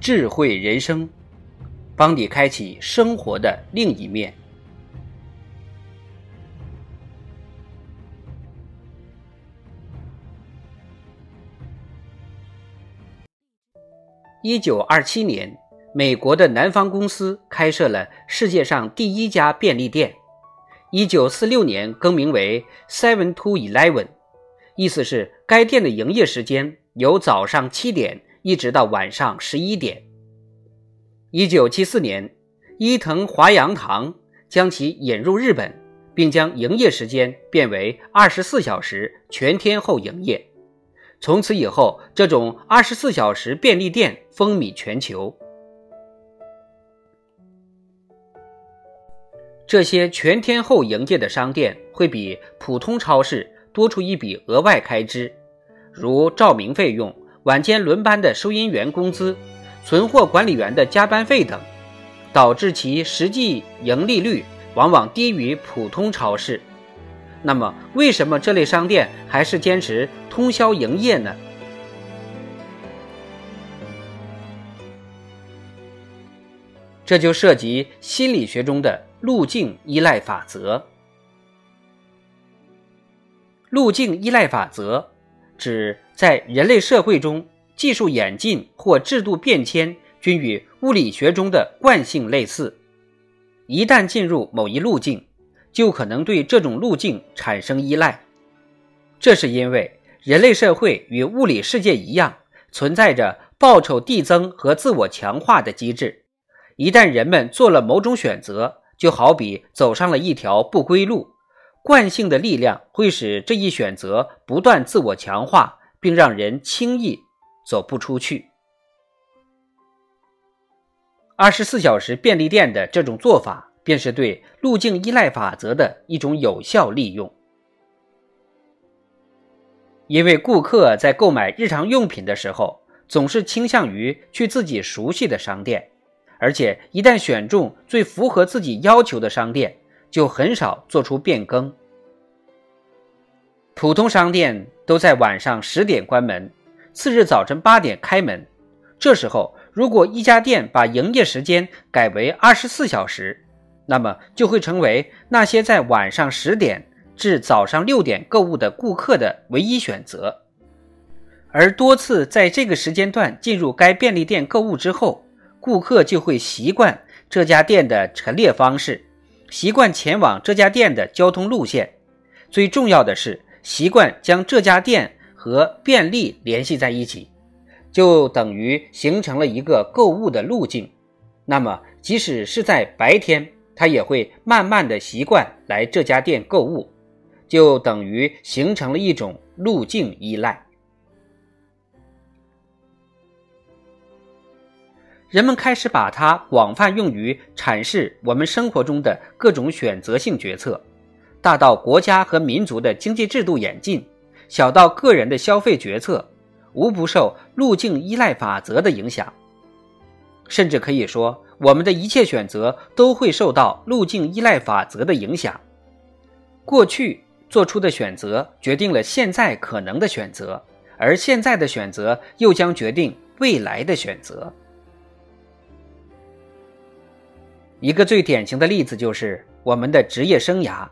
智慧人生，帮你开启生活的另一面。一九二七年，美国的南方公司开设了世界上第一家便利店。一九四六年更名为 Seven to Eleven，意思是该店的营业时间由早上七点。一直到晚上十一点。一九七四年，伊藤华阳堂将其引入日本，并将营业时间变为二十四小时全天候营业。从此以后，这种二十四小时便利店风靡全球。这些全天候营业的商店会比普通超市多出一笔额外开支，如照明费用。晚间轮班的收银员工资、存货管理员的加班费等，导致其实际盈利率往往低于普通超市。那么，为什么这类商店还是坚持通宵营业呢？这就涉及心理学中的路径依赖法则。路径依赖法则。指在人类社会中，技术演进或制度变迁均与物理学中的惯性类似。一旦进入某一路径，就可能对这种路径产生依赖。这是因为人类社会与物理世界一样，存在着报酬递增和自我强化的机制。一旦人们做了某种选择，就好比走上了一条不归路。惯性的力量会使这一选择不断自我强化，并让人轻易走不出去。二十四小时便利店的这种做法，便是对路径依赖法则的一种有效利用。因为顾客在购买日常用品的时候，总是倾向于去自己熟悉的商店，而且一旦选中最符合自己要求的商店。就很少做出变更。普通商店都在晚上十点关门，次日早晨八点开门。这时候，如果一家店把营业时间改为二十四小时，那么就会成为那些在晚上十点至早上六点购物的顾客的唯一选择。而多次在这个时间段进入该便利店购物之后，顾客就会习惯这家店的陈列方式。习惯前往这家店的交通路线，最重要的是习惯将这家店和便利联系在一起，就等于形成了一个购物的路径。那么，即使是在白天，他也会慢慢的习惯来这家店购物，就等于形成了一种路径依赖。人们开始把它广泛用于阐释我们生活中的各种选择性决策，大到国家和民族的经济制度演进，小到个人的消费决策，无不受路径依赖法则的影响。甚至可以说，我们的一切选择都会受到路径依赖法则的影响。过去做出的选择决定了现在可能的选择，而现在的选择又将决定未来的选择。一个最典型的例子就是我们的职业生涯，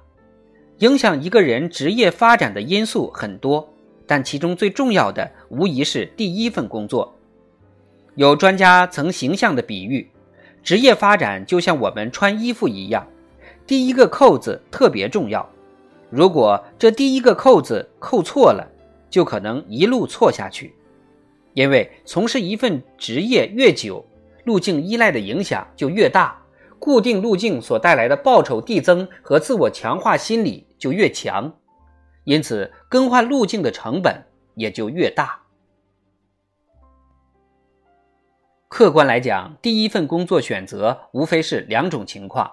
影响一个人职业发展的因素很多，但其中最重要的无疑是第一份工作。有专家曾形象的比喻，职业发展就像我们穿衣服一样，第一个扣子特别重要。如果这第一个扣子扣错了，就可能一路错下去。因为从事一份职业越久，路径依赖的影响就越大。固定路径所带来的报酬递增和自我强化心理就越强，因此更换路径的成本也就越大。客观来讲，第一份工作选择无非是两种情况：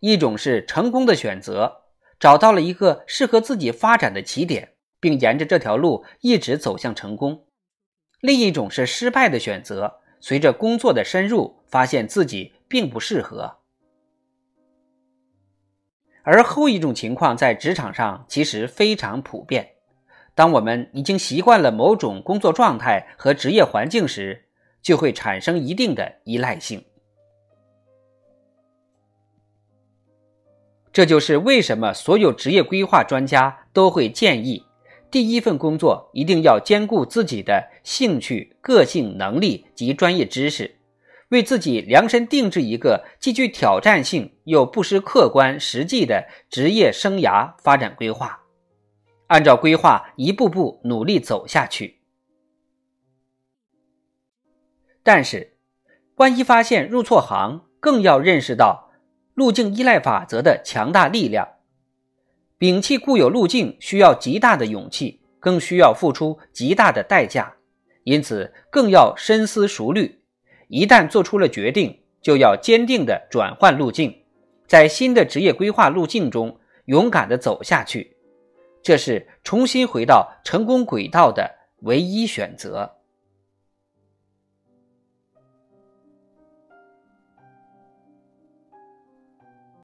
一种是成功的选择，找到了一个适合自己发展的起点，并沿着这条路一直走向成功；另一种是失败的选择，随着工作的深入，发现自己并不适合。而后一种情况在职场上其实非常普遍。当我们已经习惯了某种工作状态和职业环境时，就会产生一定的依赖性。这就是为什么所有职业规划专家都会建议，第一份工作一定要兼顾自己的兴趣、个性、能力及专业知识。为自己量身定制一个既具挑战性又不失客观实际的职业生涯发展规划，按照规划一步步努力走下去。但是，万一发现入错行，更要认识到路径依赖法则的强大力量。摒弃固有路径需要极大的勇气，更需要付出极大的代价，因此更要深思熟虑。一旦做出了决定，就要坚定地转换路径，在新的职业规划路径中勇敢地走下去，这是重新回到成功轨道的唯一选择。